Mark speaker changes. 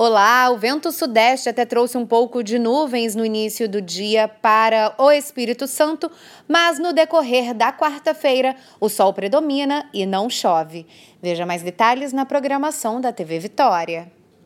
Speaker 1: Olá, o vento sudeste até trouxe um pouco de nuvens no início do dia para o Espírito Santo, mas no decorrer da quarta-feira o sol predomina e não chove. Veja mais detalhes na programação da TV Vitória.